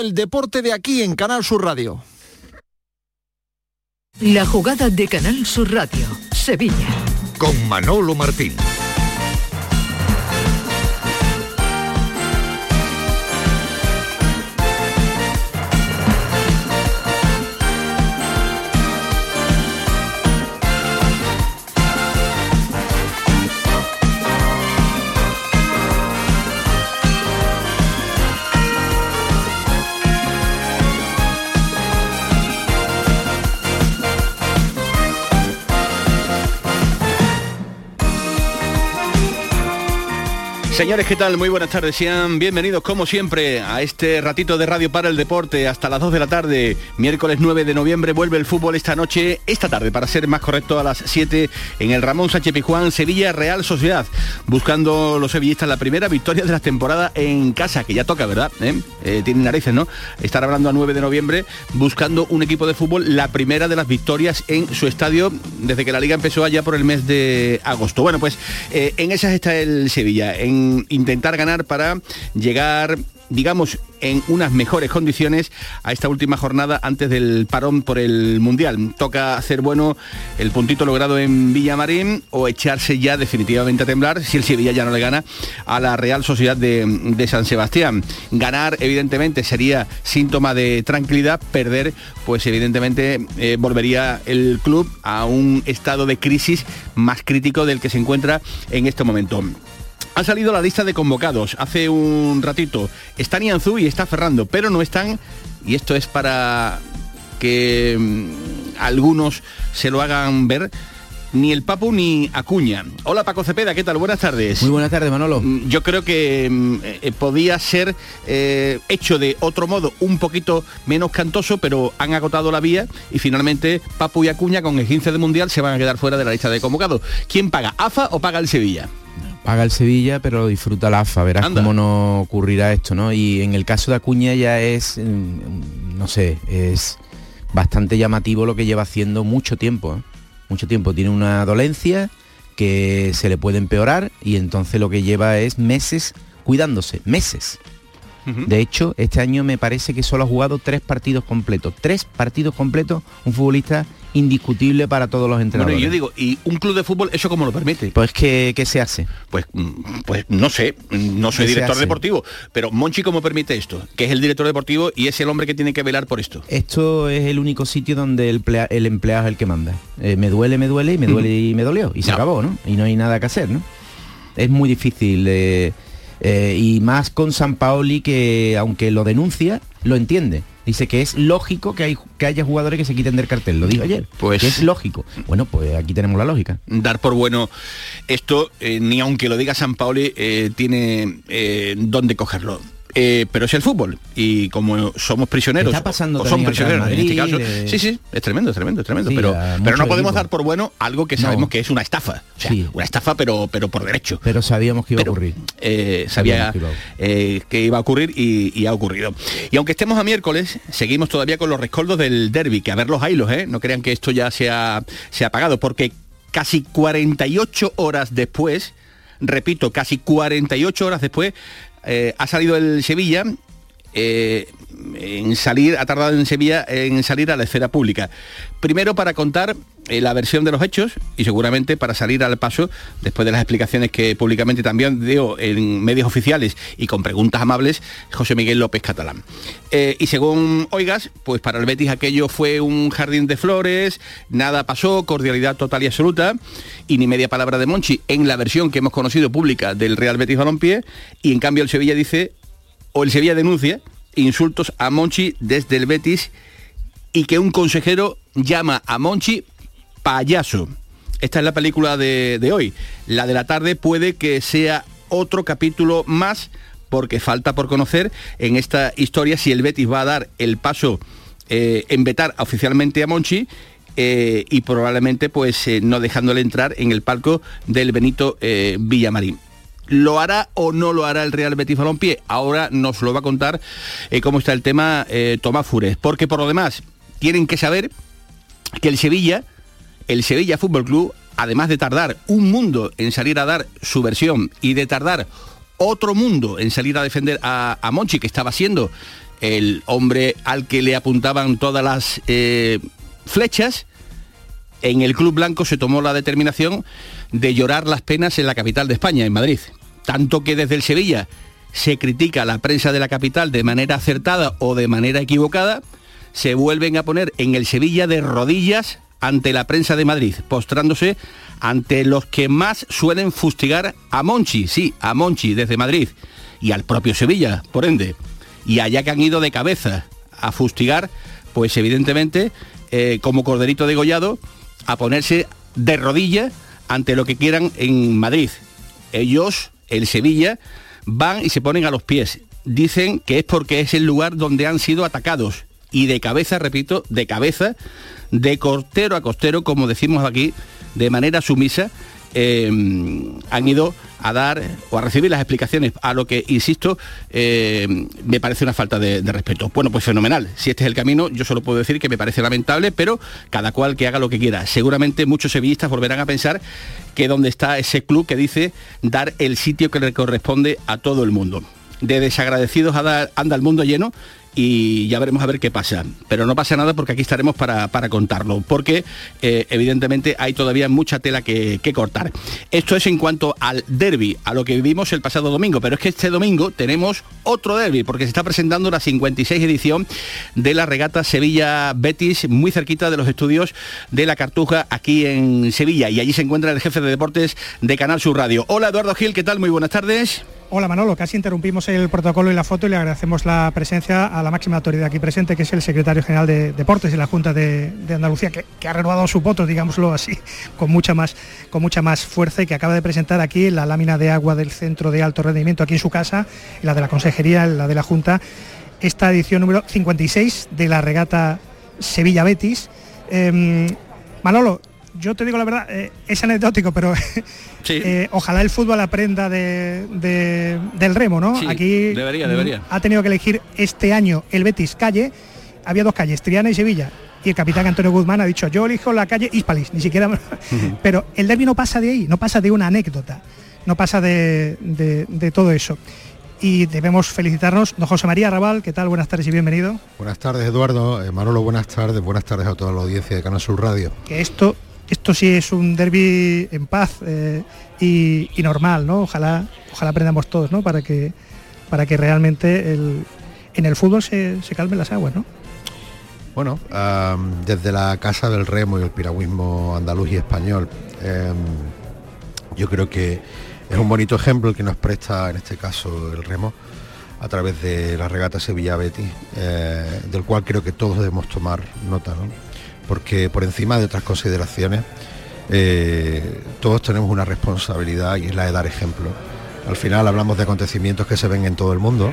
El deporte de aquí en Canal Sur Radio. La jugada de Canal Sur Radio, Sevilla. Con Manolo Martín. Señores, ¿qué tal? Muy buenas tardes. Sean bienvenidos, como siempre, a este ratito de Radio para el Deporte hasta las 2 de la tarde. Miércoles 9 de noviembre vuelve el fútbol esta noche, esta tarde, para ser más correcto, a las 7 en el Ramón Sánchez Pijuán, Sevilla Real Sociedad. Buscando los sevillistas la primera victoria de la temporada en casa, que ya toca, ¿verdad? ¿Eh? Eh, tienen narices, ¿no? Estar hablando a 9 de noviembre, buscando un equipo de fútbol, la primera de las victorias en su estadio desde que la liga empezó allá por el mes de agosto. Bueno, pues eh, en esas está el Sevilla. En intentar ganar para llegar digamos, en unas mejores condiciones a esta última jornada antes del parón por el Mundial. Toca hacer bueno el puntito logrado en Villamarín o echarse ya definitivamente a temblar si el Sevilla ya no le gana a la Real Sociedad de, San Sebastián. Ganar, evidentemente, sería síntoma de tranquilidad, perder, pues evidentemente eh, volvería el club a un estado de crisis más crítico del que se encuentra en este momento. Ha salido la lista de convocados hace un ratito. Está Nianzú y está Ferrando, pero no están, y esto es para que mm, algunos se lo hagan ver, ni el Papu ni Acuña. Hola Paco Cepeda, ¿qué tal? Buenas tardes. Muy buenas tardes, Manolo. Mm, yo creo que mm, eh, podía ser eh, hecho de otro modo, un poquito menos cantoso, pero han agotado la vía y finalmente Papu y Acuña con el 15 de Mundial se van a quedar fuera de la lista de convocados. ¿Quién paga? ¿AFA o paga el Sevilla? Paga el Sevilla, pero disfruta la AFA, verás cómo no ocurrirá esto, ¿no? Y en el caso de Acuña ya es, mm, no sé, es bastante llamativo lo que lleva haciendo mucho tiempo, ¿eh? mucho tiempo. Tiene una dolencia que se le puede empeorar y entonces lo que lleva es meses cuidándose, meses. De hecho, este año me parece que solo ha jugado tres partidos completos. Tres partidos completos un futbolista indiscutible para todos los entrenadores. Bueno, yo digo, ¿y un club de fútbol eso cómo lo permite? Pues ¿qué, se hace? Pues, mm, pues no sé, no soy director deportivo, pero Monchi ¿cómo permite esto? Que es el director deportivo y es el hombre que tiene que velar por esto. Esto es el único sitio donde el, el empleado es el que manda. Eh, me duele, me duele, y me duele y me dolió. Y se acabó, ¿no? Y no hay nada que hacer, ¿no? Es muy difícil. Eh, eh, y más con San Paoli que aunque lo denuncia, lo entiende. Dice que es lógico que, hay, que haya jugadores que se quiten del cartel, lo dijo ayer. Pues es lógico. Bueno, pues aquí tenemos la lógica. Dar por bueno esto, eh, ni aunque lo diga San Paoli, eh, tiene dónde cogerlo. Eh, pero es el fútbol. Y como somos prisioneros está pasando son prisioneros en este caso sí sí es tremendo es tremendo es tremendo pero pero no podemos dar por bueno algo que sabemos que es una estafa. O sea, una estafa pero pero por derecho. Pero sabíamos que iba a ocurrir. eh, sabía eh, que iba a ocurrir y, ha ocurrido. Y aunque estemos a miércoles seguimos todavía con los rescoldos del derby que a ver los hilos eh no crean que esto ya se ha, se ha apagado porque casi 48 horas después repito, casi 48 horas después, eh, ha salido el Sevilla eh, en salir, ha tardado en Sevilla en salir a la esfera pública. Primero para contar eh, la versión de los hechos y seguramente para salir al paso, después de las explicaciones que públicamente también dio en medios oficiales y con preguntas amables, José Miguel López Catalán. y según oigas, pues para el Betis aquello fue un jardín de flores, nada pasó, cordialidad total y absoluta, y ni media palabra de Monchi en la versión que hemos conocido pública del Real Betis Balompié, y en cambio el Sevilla dice o el Sevilla denuncia insultos a Monchi desde el Betis y que un consejero llama a Monchi payaso. Esta es la película de, hoy. La de la tarde puede que sea otro capítulo más porque falta por conocer en esta historia si el Betis va a dar el paso eh, en vetar oficialmente a Monchi eh, y probablemente pues eh, no dejándole entrar en el palco del Benito Villamarín. ¿Lo hará o no lo hará el Real Betis Balompié? Ahora nos lo va a contar cómo está el tema Tomás Fures. Porque por lo demás, tienen que saber que el Sevilla, el Sevilla Fútbol Club, además de tardar un mundo en salir a dar su versión y de tardar otro mundo en salir a defender a, Monchi, que estaba siendo el hombre al que le apuntaban todas las eh, flechas, en el Club Blanco se tomó la determinación de llorar las penas en la capital de España, en Madrid. Tanto que desde el Sevilla se critica a la prensa de la capital de manera acertada o de manera equivocada, se vuelven a poner en el Sevilla de rodillas ante la prensa de Madrid, postrándose ante los que más suelen fustigar a Monchi, sí, a Monchi desde Madrid, y al propio Sevilla, por ende. Y allá que han ido de cabeza a fustigar, pues evidentemente, eh, como corderito degollado, a ponerse de rodillas ante lo que quieran en Madrid. Ellos, el Sevilla, van y se ponen a los pies. Dicen que es porque es el lugar donde han sido atacados. Y de cabeza, repito, de cabeza, de costero a costero, como decimos aquí, de manera sumisa, eh, han ido a dar o a recibir las explicaciones, a lo que, insisto, eh, me parece una falta de, respeto. Bueno, pues fenomenal. Si este es el camino, yo solo puedo decir que me parece lamentable, pero cada cual que haga lo que quiera. Seguramente muchos sevillistas volverán a pensar que donde está ese club que dice dar el sitio que le corresponde a todo el mundo. De desagradecidos anda el mundo lleno y ya veremos a ver qué pasa. Pero no pasa nada porque aquí estaremos para, contarlo, porque eh, evidentemente hay todavía mucha tela que, cortar. Esto es en cuanto al derby, a lo que vivimos el pasado domingo, pero es que este domingo tenemos otro derby, porque se está presentando la 56 edición de la regata Sevilla-Betis, muy cerquita de los estudios de la Cartuja, aquí en Sevilla, y allí se encuentra el jefe de deportes de Canal Sur Radio. Hola Eduardo Gil, ¿qué tal? Muy buenas tardes. Hola Manolo, casi interrumpimos el protocolo y la foto y le agradecemos la presencia a la máxima autoridad aquí presente, que es el secretario general de Deportes de la Junta de, Andalucía, que, ha renovado su voto, digámoslo así, con mucha, más, con mucha más fuerza y que acaba de presentar aquí la lámina de agua del Centro de Alto Rendimiento aquí en su casa, la de la Consejería, la de la Junta, esta edición número 56 de la regata Sevilla-Betis. Em, Manolo, yo te digo la verdad, eh, es anecdótico, pero eh, ojalá el fútbol aprenda del remo, ¿no? Aquí debería, debería. ha tenido que elegir este año el Betis calle. Había dos calles, Triana y Sevilla. Y el capitán Antonio Guzmán ha dicho, yo elijo la calle Hispalis, ni siquiera... pero el derbi no pasa de ahí, no pasa de una anécdota, no pasa de, todo eso y debemos felicitarnos. Don José María Raval, ¿qué tal? Buenas tardes y bienvenido. Buenas tardes, Eduardo. Eh, Manolo, buenas tardes. Buenas tardes a toda la audiencia de Canal Sur Radio. Que esto esto sí es un derby en paz eh, y, normal, ¿no? Ojalá, ojalá aprendamos todos, ¿no? Para que, para que realmente en el fútbol se, calmen las aguas, ¿no? Bueno, desde la Casa del Remo y el piragüismo andaluz y español, em, yo creo que es un bonito ejemplo el que nos presta en este caso el remo a través de la regata Sevilla Betty, eh, del cual creo que todos debemos tomar nota. ¿no? Porque por encima de otras consideraciones, eh, todos tenemos una responsabilidad y es la de dar ejemplo. Al final hablamos de acontecimientos que se ven en todo el mundo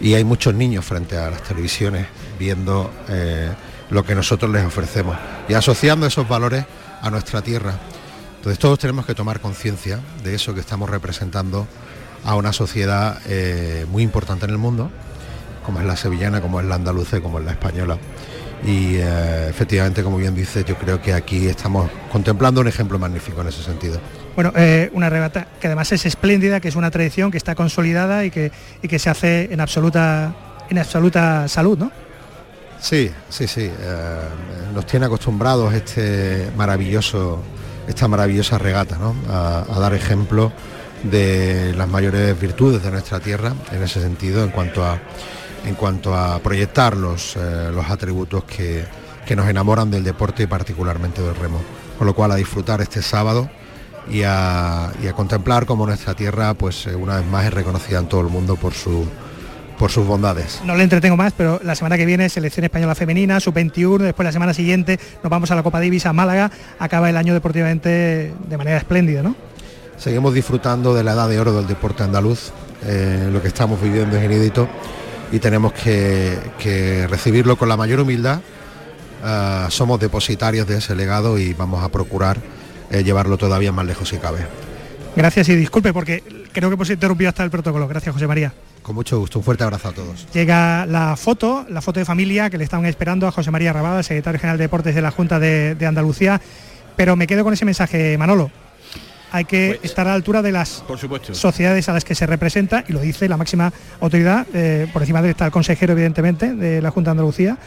y hay muchos niños frente a las televisiones viendo eh, lo que nosotros les ofrecemos y asociando esos valores a nuestra tierra. Entonces todos tenemos que tomar conciencia de eso que estamos representando a una sociedad eh, muy importante en el mundo, como es la sevillana, como es la andaluza como es la española y eh, efectivamente, como bien dices, yo creo que aquí estamos contemplando un ejemplo magnífico en ese sentido. Bueno, eh, una regata que además es espléndida, que es una tradición que está consolidada y que, que se hace en absoluta, en absoluta salud, ¿no? Sí, sí, sí. Eh, nos tiene acostumbrados este maravilloso, esta maravillosa regata, ¿no? a dar ejemplo de las mayores virtudes de nuestra tierra en ese sentido, en cuanto a en cuanto a proyectar los, eh, los atributos que, nos enamoran del deporte y particularmente del remo. Con lo cual a disfrutar este sábado y a, contemplar cómo nuestra tierra pues eh, una vez más es reconocida en todo el mundo por su por sus bondades. No le entretengo más, pero la semana que viene selección española femenina, sub-21, después la semana siguiente nos vamos a la Copa Davis a Málaga, acaba el año deportivamente de manera espléndida, ¿no? Seguimos disfrutando de la edad de oro del deporte andaluz, eh, lo que estamos viviendo es inédito y tenemos que, recibirlo con la mayor humildad. Ah, somos depositarios de ese legado y vamos a procurar eh, llevarlo todavía más lejos si cabe. Gracias y disculpe porque creo que hemos interrumpido hasta el protocolo. Gracias José María. Con mucho gusto, un fuerte abrazo a todos. Llega la foto, la foto de familia que le estaban esperando a José María Rabada, secretario general de Deportes de la Junta de, Andalucía, pero me quedo con ese mensaje, Manolo. Hay que pues, estar a la altura de las sociedades a las que se representa, y lo dice la máxima autoridad, eh, por encima de está el consejero, evidentemente, de la Junta de Andalucía,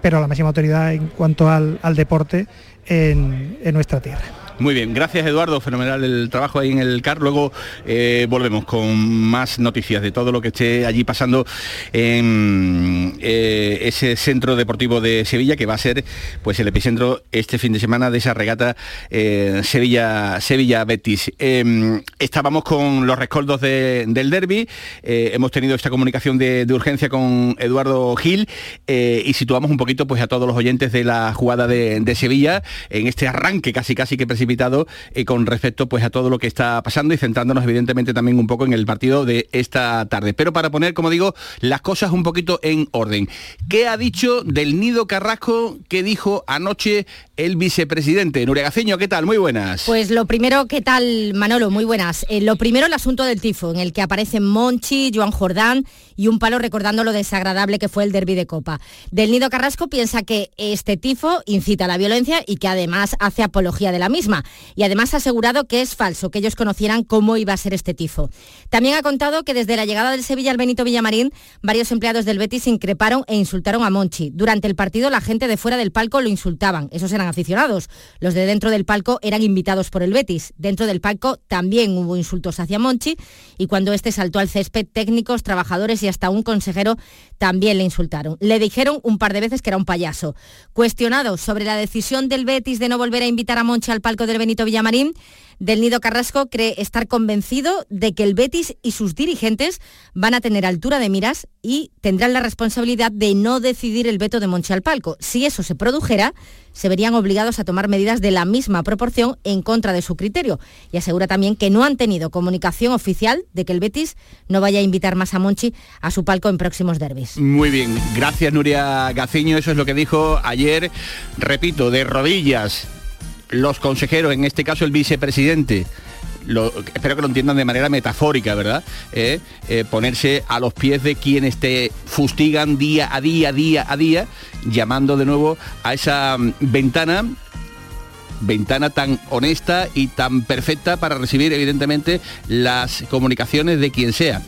pero la máxima autoridad en cuanto al, deporte en nuestra tierra. Muy bien, gracias Eduardo, fenomenal el trabajo ahí en el CAR. Luego eh, volvemos con más noticias de todo lo que esté allí pasando en eh, ese centro deportivo de Sevilla, que va a ser pues el epicentro este fin de semana de esa regata eh, Sevilla, Sevilla Betis. Em, estábamos con los rescoldos del derby, hemos tenido esta comunicación de, urgencia con Eduardo Gil y situamos un poquito pues a todos los oyentes de la jugada de, de Sevilla en este arranque casi casi que invitado eh, con respecto pues a todo lo que está pasando y centrándonos evidentemente también un poco en el partido de esta tarde. Pero para poner, como digo, las cosas un poquito en orden. ¿Qué ha dicho del Nido Carrasco que dijo anoche el vicepresidente? Nuria Gaceño, ¿qué tal? Muy buenas. Pues lo primero, ¿qué tal Manolo? Muy buenas. Eh, lo primero el asunto del tifo, en el que aparecen Monchi, Joan Jordán y un palo recordando lo desagradable que fue el derby de Copa. Del Nido Carrasco piensa que este tifo incita a la violencia y que además hace apología de la misma y además ha asegurado que es falso que ellos conocieran cómo iba a ser este tifo. También ha contado que desde la llegada del Sevilla al Benito Villamarín, varios empleados del Betis increparon e insultaron a Monchi. Durante el partido la gente de fuera del palco lo insultaban, esos eran aficionados. Los de dentro del palco eran invitados por el Betis. Dentro del palco también hubo insultos hacia Monchi y cuando este saltó al césped, técnicos, trabajadores y hasta un consejero también le insultaron. Le dijeron un par de veces que era un payaso. Cuestionado sobre la decisión del Betis de no volver a invitar a Monchi al palco del Benito Villamarín, del Nido Carrasco cree estar convencido de que el Betis y sus dirigentes van a tener altura de miras y tendrán la responsabilidad de no decidir el veto de Monchi al palco. Si eso se produjera, se verían obligados a tomar medidas de la misma proporción en contra de su criterio. Y asegura también que no han tenido comunicación oficial de que el Betis no vaya a invitar más a Monchi a su palco en próximos derbis. Muy bien, gracias Nuria Gaciño, eso es lo que dijo ayer, repito, de rodillas los consejeros, en este caso el vicepresidente, espero que lo entiendan de manera metafórica, ¿verdad? Eh, eh, ponerse a los pies de quienes te fustigan día a día, día a día, llamando de nuevo a esa mm, ventana ventana tan honesta y tan perfecta para recibir evidentemente las comunicaciones de quien sea.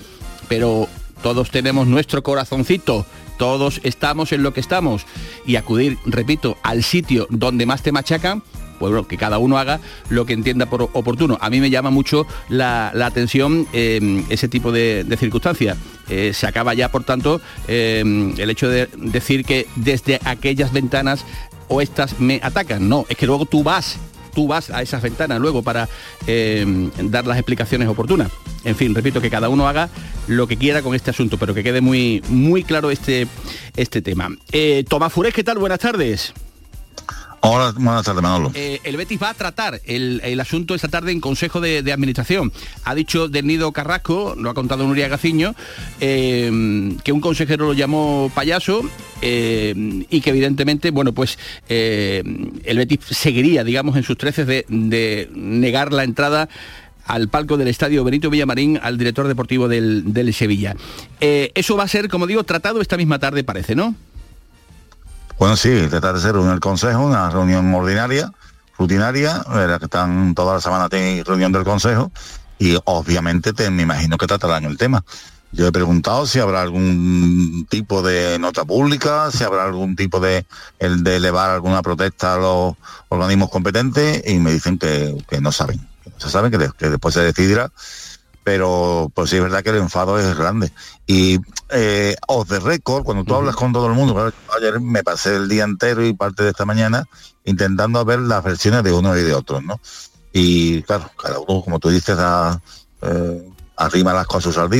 Pero todos tenemos nuestro corazoncito, todos estamos en lo que estamos y acudir, repito, al sitio donde más te machacan pues bueno, que cada uno haga lo que entienda por oportuno. A mí me llama mucho la, atención eh, ese tipo de, circunstancias. Eh, se acaba ya, por tanto, eh, el hecho de decir que desde aquellas ventanas o estas me atacan. No, es que luego tú vas tú vas a esas ventanas luego para dar las explicaciones oportunas. En fin, repito, que cada uno haga lo que quiera con este asunto, pero que quede muy, muy claro este, este tema. Tomás Furés, ¿qué tal? Buenas tardes. Buenas tardes, Manolo. Eh, el Betis va a tratar el, asunto esta tarde en Consejo de, Administración. Ha dicho del Nido Carrasco, lo ha contado Nuria Gaciño, eh, que un consejero lo llamó payaso eh, y que evidentemente, bueno, pues el Betis seguiría, digamos, en sus treces de, de negar la entrada al palco del estadio Benito Villamarín al director deportivo del, del Sevilla. eso va a ser, como digo, tratado esta misma tarde, parece, ¿no? Bueno, sí, tratar de ser el consejo, una reunión ordinaria, rutinaria, en la que están toda la semana tiene reunión del consejo y obviamente te, me imagino que tratarán el tema. Yo he preguntado si habrá algún tipo de nota pública, si habrá algún tipo de, el de elevar alguna protesta a los organismos competentes y me dicen que, no saben. Se saben que, que después se decidirá pero pues sí es verdad que el enfado es grande. Y eh, os de récord, cuando tú hablas con todo el mundo, ayer me pasé el día entero y parte de esta mañana intentando ver las versiones de uno y de otro, ¿no? Y claro, cada uno, como tú dices, da, eh, arrima las cosas al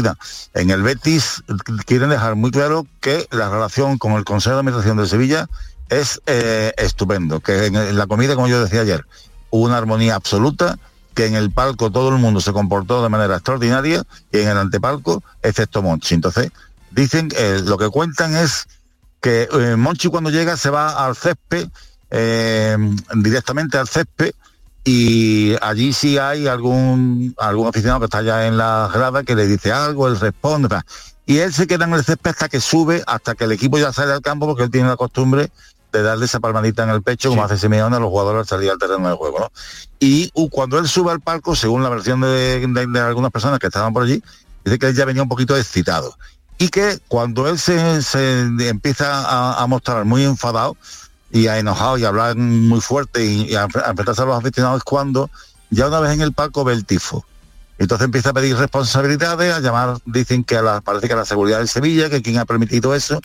En el Betis quieren dejar muy claro que la relación con el Consejo de Administración de Sevilla es eh, estupendo, que en la comida, como yo decía ayer, hubo una armonía absoluta que en el palco todo el mundo se comportó de manera extraordinaria y en el antepalco, excepto Monchi. Entonces, dicen, eh, lo que cuentan es que eh, Monchi cuando llega se va al césped, eh, directamente al césped, y allí sí hay algún, algún aficionado que está ya en la grada que le dice algo, él responde, y él se queda en el césped hasta que sube, hasta que el equipo ya sale al campo, porque él tiene la costumbre de darle esa palmadita en el pecho, como hace Simeone a los jugadores al salir al terreno de juego. ¿no? Y cuando él sube al palco, según la versión de, algunas personas que estaban por allí, dice que él ya venía un poquito excitado. Y que cuando él se, empieza a, mostrar muy enfadado y a enojado y a hablar muy fuerte y, a, enfrentarse a los aficionados es cuando ya una vez en el palco ve el tifo. Entonces empieza a pedir responsabilidades, a llamar, dicen que a la, parece que a la seguridad de Sevilla, que quien ha permitido eso,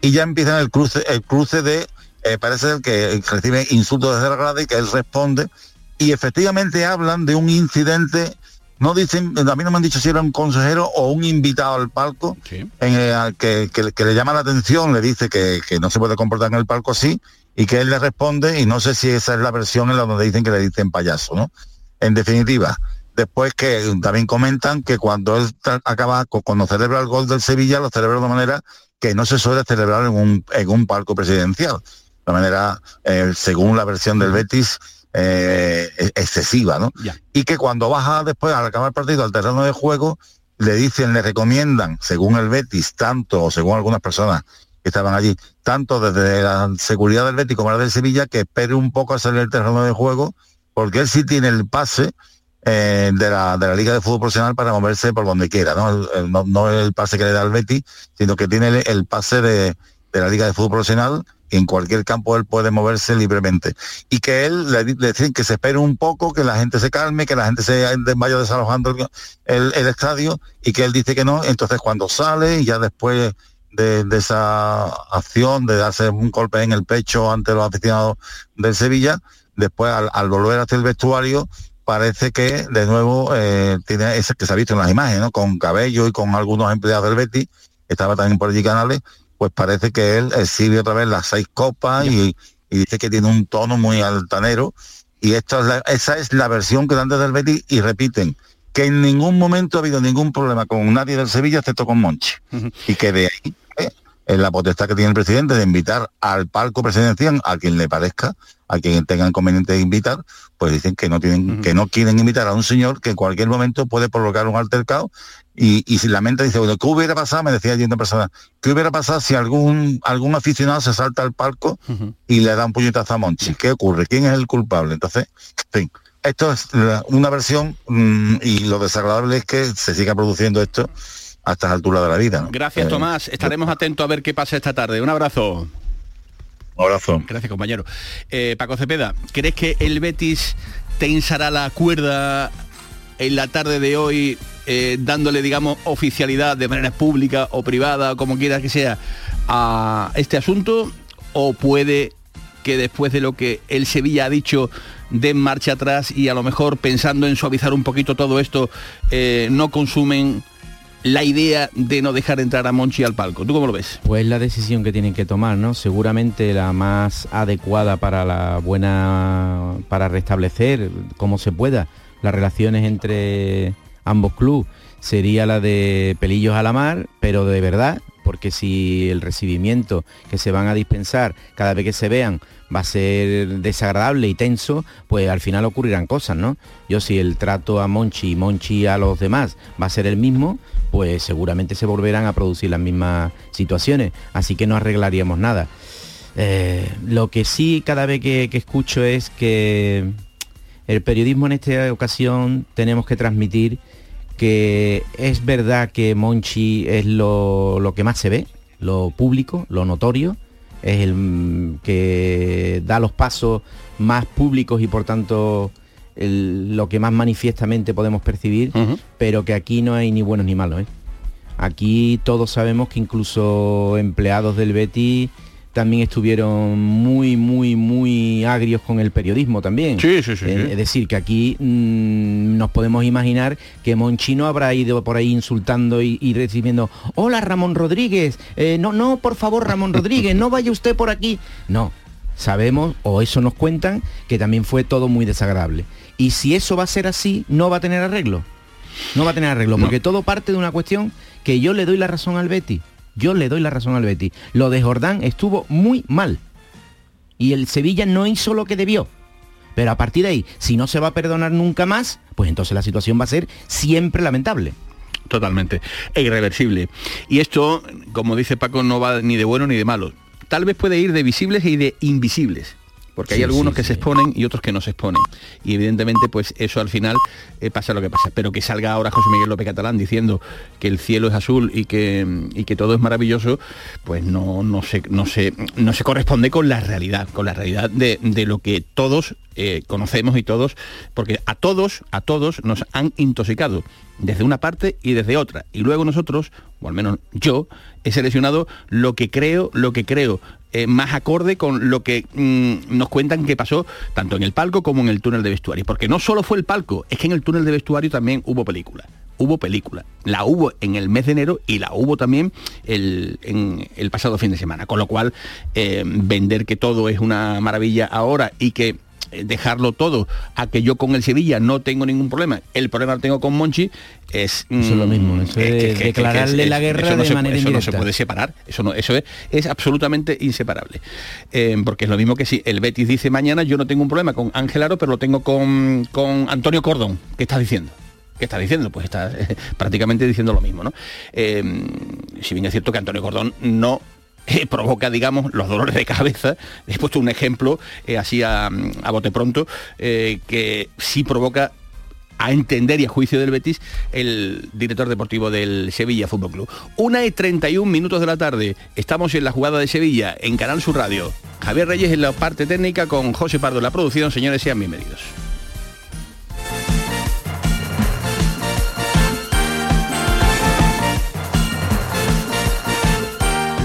y ya empieza el cruce, el cruce de eh, parece que recibe insultos desde la grada y que él responde. Y efectivamente hablan de un incidente, no dicen, a mí no me han dicho si era un consejero o un invitado al palco, en que, que, le llama la atención, le dice que, no se puede comportar en el palco así, y que él le responde, y no sé si esa es la versión en la donde dicen que le dicen payaso, ¿no? En definitiva, después que también comentan que cuando él acaba, cuando celebra el gol del Sevilla, lo celebra de manera que no se suele celebrar en un, en un palco presidencial de manera, eh, según la versión del Betis, eh, e-, excesiva, ¿no? Y que cuando baja después, al acabar el partido, al terreno de juego, le dicen, le recomiendan, según el Betis, tanto, o según algunas personas que estaban allí, tanto desde la seguridad del Betis como la del Sevilla, que espere un poco a salir del terreno de juego, porque él sí tiene el pase eh, de, la, de la Liga de Fútbol Profesional para moverse por donde quiera, ¿no? no, el pase que le da el Betis, sino que tiene el, el pase de, de la Liga de Fútbol Profesional en cualquier campo él puede moverse libremente. Y que él le, dicen que se espere un poco, que la gente se calme, que la gente se vaya desalojando el, estadio y que él dice que no. Entonces cuando sale, y ya después de, esa acción de darse un golpe en el pecho ante los aficionados del Sevilla, después al, volver hacia el vestuario, parece que de nuevo eh, tiene ese que se ha visto en las imágenes, ¿no? Con cabello y con algunos empleados del Betis, estaba también por allí canales, pues parece que él exhibe otra vez las seis copas y, dice que tiene un tono muy altanero. Y esta esa es la versión que dan desde el Betis y repiten que en ningún momento ha habido ningún problema con nadie del Sevilla excepto con Monchi. Y que de ahí es la potestad que tiene el presidente de invitar al palco presidencial a quien le parezca, a quien tenga inconveniente de invitar, pues dicen que no tienen, que no quieren invitar a un señor que en cualquier momento puede provocar un altercado y, si la mente dice, bueno, ¿qué hubiera pasado? Me decía allí una persona, ¿qué hubiera pasado si algún, algún aficionado se salta al palco y le da un puñetazo a Monchi? ¿Qué ocurre? ¿Quién es el culpable? Entonces, en fin, esto es una versión mm, y lo desagradable es que se siga produciendo esto a estas alturas de la vida. Gracias, eh, Tomás. Estaremos atentos a ver qué pasa esta tarde. Un abrazo. Un abrazo. Gracias, compañero. Eh, Paco Cepeda, ¿crees que el Betis tensará la cuerda en la tarde de hoy, eh, dándole, digamos, oficialidad de manera pública o privada, como quiera que sea, a este asunto? ¿O puede que después de lo que el Sevilla ha dicho den marcha atrás y a lo mejor pensando en suavizar un poquito todo esto, no consumen la idea de no dejar entrar a Monchi al palco. ¿Tú cómo lo ves? Pues la decisión que tienen que tomar, ¿no? Seguramente la más adecuada para la buena, para restablecer como se pueda las relaciones entre ambos clubes sería la de pelillos a la mar, pero de verdad, porque si el recibimiento que se van a dispensar cada vez que se vean va a ser desagradable y tenso, pues al final ocurrirán cosas, ¿no? Yo si el trato a Monchi y Monchi a los demás va a ser el mismo, pues seguramente se volverán a producir las mismas situaciones, así que no arreglaríamos nada. Eh, lo que sí cada vez que, escucho es que el periodismo en esta ocasión tenemos que transmitir que es verdad que Monchi es lo, lo que más se ve, lo público, lo notorio, es el que da los pasos más públicos y por tanto lo que más manifiestamente podemos percibir, pero que aquí no hay ni buenos ni malos. ¿eh? Aquí todos sabemos que incluso empleados del Betty también estuvieron muy, muy, muy agrios con el periodismo también. Sí, sí, sí. es decir, que aquí mm, nos podemos imaginar que Monchino habrá ido por ahí insultando y, recibiendo, hola Ramón Rodríguez, eh, no, no, por favor Ramón Rodríguez, no vaya usted por aquí. No, sabemos, o eso nos cuentan, que también fue todo muy desagradable. Y si eso va a ser así, no va a tener arreglo. No va a tener arreglo, porque todo parte de una cuestión que yo le doy la razón al Betty yo le doy la razón al Betis. Lo de Jordán estuvo muy mal. Y el Sevilla no hizo lo que debió. Pero a partir de ahí, si no se va a perdonar nunca más, pues entonces la situación va a ser siempre lamentable. Totalmente. E irreversible. Y esto, como dice Paco, no va ni de bueno ni de malo tal vez puede ir de visibles y de invisibles porque hay algunos que se exponen y otros que no se exponen. Y evidentemente, pues eso al final eh, pasa lo que pasa. Pero que salga ahora José Miguel López Catalán diciendo que el cielo es azul y que, y que todo es maravilloso, pues no, no, se, no, se, no se corresponde con la realidad, con la realidad de, lo que todos eh, conocemos y todos, porque a todos, a todos nos han intoxicado desde una parte y desde otra. Y luego nosotros, o al menos yo, he seleccionado lo que creo, lo que creo eh, más acorde con lo que mm, nos cuentan que pasó tanto en el palco como en el túnel de vestuario. Porque no solo fue el palco, es que en el túnel de vestuario también hubo película. Hubo película. La hubo en el mes de enero y la hubo también el, el pasado fin de semana. Con lo cual, eh, vender que todo es una maravilla ahora y que dejarlo todo a que yo con el Sevilla no tengo ningún problema, el problema lo tengo con Monchi, es, eso es lo mismo, eso es, declararle la guerra de manera Eso no se puede separar, eso no, eso es, es absolutamente inseparable. Eh, porque es lo mismo que si el Betis dice mañana yo no tengo un problema con Ángel Aro, pero lo tengo con, con Antonio Cordón. ¿Qué estás diciendo? ¿Qué está diciendo? Pues está prácticamente diciendo lo mismo, ¿no? Eh, si bien es cierto que Antonio Cordón no eh, provoca, digamos, los dolores de cabeza. He puesto un ejemplo eh, así a, bote pronto, eh, que sí provoca a entender y a juicio del Betis el director deportivo del Sevilla Fútbol Club. Una y 31 minutos de la tarde. Estamos en la jugada de Sevilla, en Canal Sur Radio. Javier Reyes en la parte técnica con José Pardo en la producción. Señores, sean bienvenidos.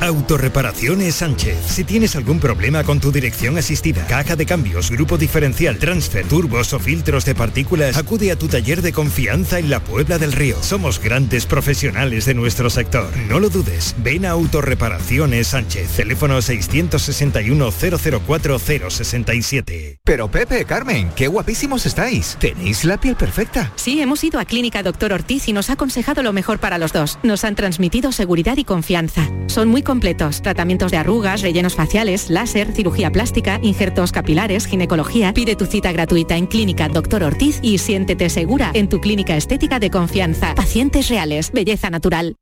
Autorreparaciones Sánchez. Si tienes algún problema con tu dirección asistida, caja de cambios, grupo diferencial, transfer, turbos o filtros de partículas, acude a tu taller de confianza en la Puebla del Río. Somos grandes profesionales de nuestro sector. No lo dudes. Ven a Autorreparaciones Sánchez. Teléfono 661 004 067. Pero Pepe, Carmen, qué guapísimos estáis. Tenéis la piel perfecta. Sí, hemos ido a Clínica Doctor Ortiz y nos ha aconsejado lo mejor para los dos. Nos han transmitido seguridad y confianza. Son muy completos. Tratamientos de arrugas, rellenos faciales, láser, cirugía plástica, injertos capilares, ginecología. Pide tu cita gratuita en Clínica Doctor Ortiz y siéntete segura en tu clínica estética de confianza. Pacientes reales, belleza natural.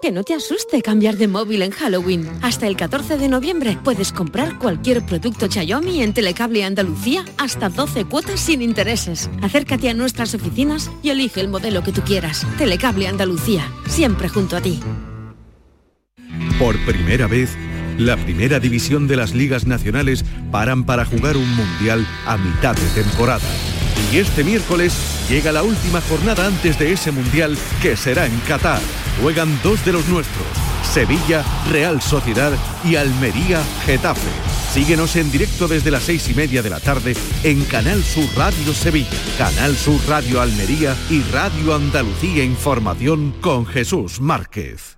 Que no te asuste cambiar de móvil en Halloween. Hasta el 14 de noviembre puedes comprar cualquier producto Xiaomi en Telecable Andalucía hasta 12 cuotas sin intereses. Acércate a nuestras oficinas y elige el modelo que tú quieras. Telecable Andalucía, siempre junto a ti. Por primera vez, la primera división de las ligas nacionales paran para jugar un mundial a mitad de temporada. Y este miércoles llega la última jornada antes de ese mundial que será en Qatar. Juegan dos de los nuestros, Sevilla, Real Sociedad y Almería, Getafe. Síguenos en directo desde las seis y media de la tarde en Canal Sur Radio Sevilla, Canal Sur Radio Almería y Radio Andalucía Información con Jesús Márquez.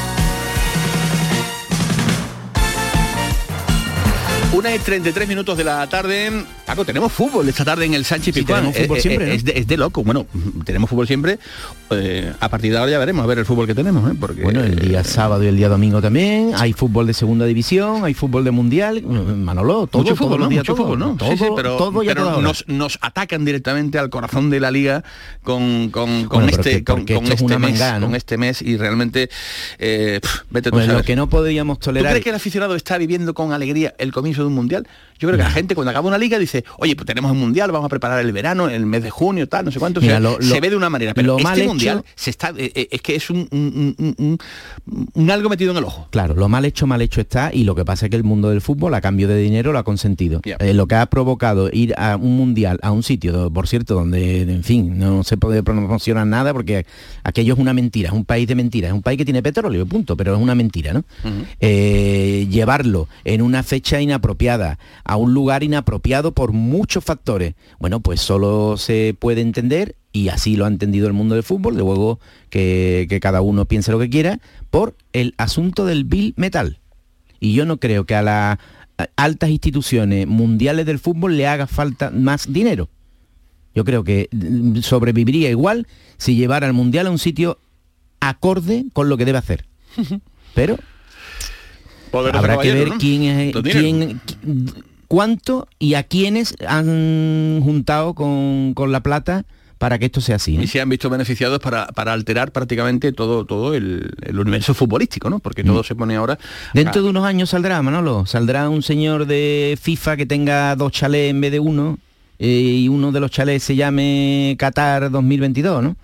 Una y 33 minutos de la tarde. Paco, tenemos fútbol esta tarde en el Sánchez sí, tenemos fútbol eh, siempre, eh, es, de, loco. Bueno, tenemos fútbol siempre. Eh, a partir de ahora ya veremos a ver el fútbol que tenemos. Porque, bueno, el día sábado y el día domingo también. Hay fútbol de segunda división, hay fútbol de mundial. Manolo, todo, mucho fútbol, mucho todo, fútbol, ¿no? Todo, sí, pero, todo pero nos, nos, atacan directamente al corazón de la liga con, con, con este, con, este mes, con este mes y realmente vete tú lo que no podríamos tolerar. ¿Tú crees que el aficionado está viviendo con alegría el comienzo de un mundial? Yo creo que la gente cuando acaba una liga dice, oye, pues tenemos un mundial, vamos a preparar el verano, el mes de junio, tal, no sé cuánto. se ve de una manera, pero este mundial se está, eh, eh, es que es un, un, algo metido en el ojo. Claro, lo mal hecho, mal hecho está, y lo que pasa es que el mundo del fútbol a cambio de dinero lo ha consentido. Eh, lo que ha provocado ir a un mundial, a un sitio, por cierto, donde, en fin, no se puede promocionar nada porque aquello es una mentira, es un país de mentiras, es un país que tiene petróleo, punto, pero es una mentira, llevarlo en una fecha inapropiada, a un lugar inapropiado por muchos factores. Bueno, pues solo se puede entender, y así lo ha entendido el mundo del fútbol, de luego que, que cada uno piense lo que quiera, por el asunto del Bill Metal. Y yo no creo que a las altas instituciones mundiales del fútbol le haga falta más dinero. Yo creo que mm, sobreviviría igual si llevara al mundial a un sitio acorde con lo que debe hacer. Pero habrá que ver quién es quién, cuánto y a quiénes han juntado con, con la plata para que esto sea así. Y se han visto beneficiados para, para alterar prácticamente todo, todo el, universo futbolístico, ¿no? Porque todo mm. se pone ahora... Dentro de unos años saldrá, Manolo, saldrá un señor de FIFA que tenga dos chalés en vez de uno y uno de los chalés se llame Qatar 2022, ¿no?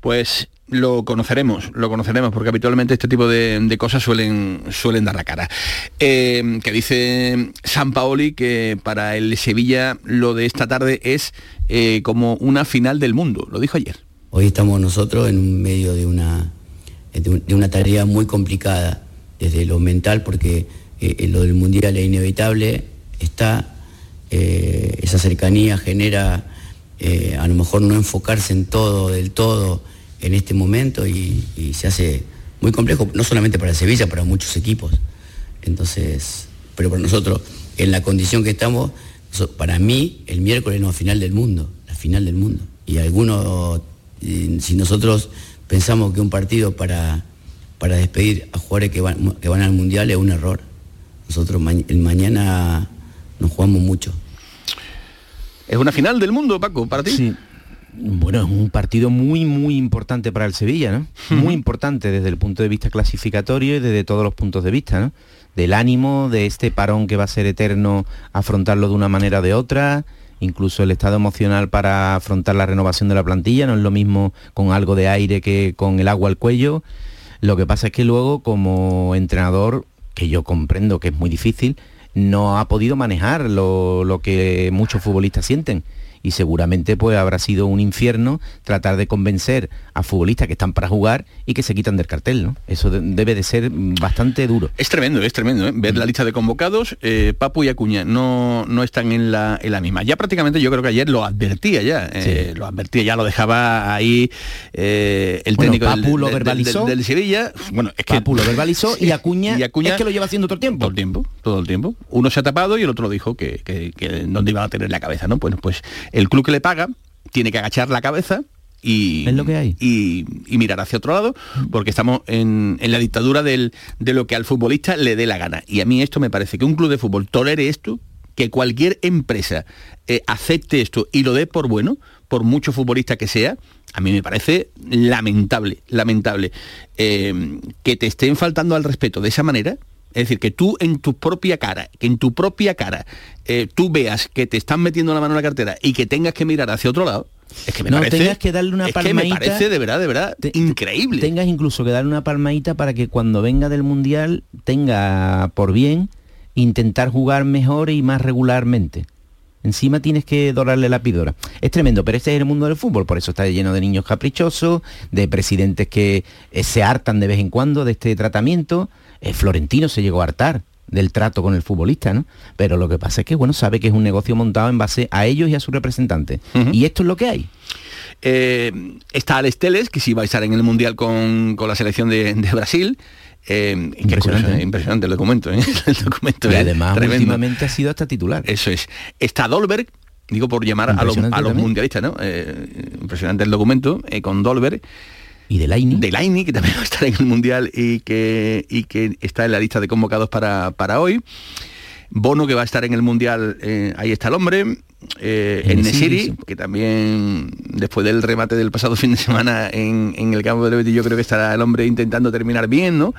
Pues lo conoceremos, lo conoceremos, porque habitualmente este tipo de, cosas suelen, suelen dar la cara. Eh, que dice San Paoli que para el Sevilla lo de esta tarde es eh, como una final del mundo, lo dijo ayer. Hoy estamos nosotros en medio de una, de una tarea muy complicada desde lo mental, porque eh, lo del mundial es inevitable, está, esa cercanía genera a lo mejor no enfocarse en todo, del todo, en este momento y, se hace muy complejo, no solamente para Sevilla, para muchos equipos. Entonces, pero para nosotros, en la condición que estamos, para mí el miércoles no final del mundo, la final del mundo. Y algunos, si nosotros pensamos que un partido para, para despedir a jugadores que van, que van al Mundial es un error. Nosotros el mañana nos jugamos mucho. Es una final del mundo, Paco, para ti. Sí, bueno, es un partido muy, muy importante para el Sevilla, ¿no? Muy importante desde el punto de vista clasificatorio y desde todos los puntos de vista, ¿no? Del ánimo, de este parón que va a ser eterno, afrontarlo de una manera o de otra, incluso el estado emocional para afrontar la renovación de la plantilla, no es lo mismo con algo de aire que con el agua al cuello. Lo que pasa es que luego, como entrenador, que yo comprendo que es muy difícil, no ha podido manejar lo, lo que muchos futbolistas sienten y seguramente pues habrá sido un infierno tratar de convencer a futbolistas que están para jugar y que se quitan del cartel, ¿no? Eso debe de ser bastante duro. Es tremendo, es tremendo, ¿eh? ver la lista de convocados, eh, Papu y Acuña no, no están en la, en la misma. Ya prácticamente yo creo que ayer lo advertía ya, eh, lo advertía, ya lo dejaba ahí el técnico Papu lo verbalizó, del, Sevilla. Bueno, es que Papu lo verbalizó y Acuña, y Acuña es que lo lleva haciendo todo el tiempo. Todo el tiempo, todo el tiempo. Uno se ha tapado y el otro dijo que, que, que dónde iba a tener la cabeza, ¿no? Bueno, pues el club que le paga tiene que agachar la cabeza y, lo que hay. Y, mirar hacia otro lado, porque estamos en, la dictadura de lo que al futbolista le dé la gana. Y a mí esto me parece que un club de fútbol tolere esto, que cualquier empresa eh, acepte esto y lo dé por bueno, por mucho futbolista que sea, a mí me parece lamentable, lamentable. Eh, que te estén faltando al respeto de esa manera, es decir, que tú en tu propia cara, que en tu propia cara eh, tú veas que te están metiendo la mano en la cartera y que tengas que mirar hacia otro lado, es que me no, parece, tengas que darle una es que me parece de verdad, de verdad, increíble. Tengas incluso que darle una palmadita para que cuando venga del Mundial tenga por bien intentar jugar mejor y más regularmente. Encima tienes que dorarle la píldora. Es tremendo, pero este es el mundo del fútbol, por eso está lleno de niños caprichosos, de presidentes que eh, se hartan de vez en cuando de este tratamiento eh, Florentino se llegó a hartar del trato con el futbolista, ¿no? Pero lo que pasa es que, bueno, sabe que es un negocio montado en base a ellos y a sus representantes. Y esto es lo que hay. Eh, está Alex Teles, que sí va a estar en el Mundial con, la selección de, Brasil. Eh, impresionante, impresionante el documento, el documento. Y además últimamente ha sido hasta titular. Eso es. Está Dolberg, digo por llamar a los, mundialistas, ¿no? impresionante el documento, con Dolberg. ¿Y de Laini? De Laini, que también va a estar en el Mundial y que, y que está en la lista de convocados para, para hoy. Bono, que va a estar en el Mundial, eh, ahí está el hombre. Eh, en Nesiri, que también después del remate del pasado fin de semana en, el campo de Betis, yo creo que estará el hombre intentando terminar bien, ¿no?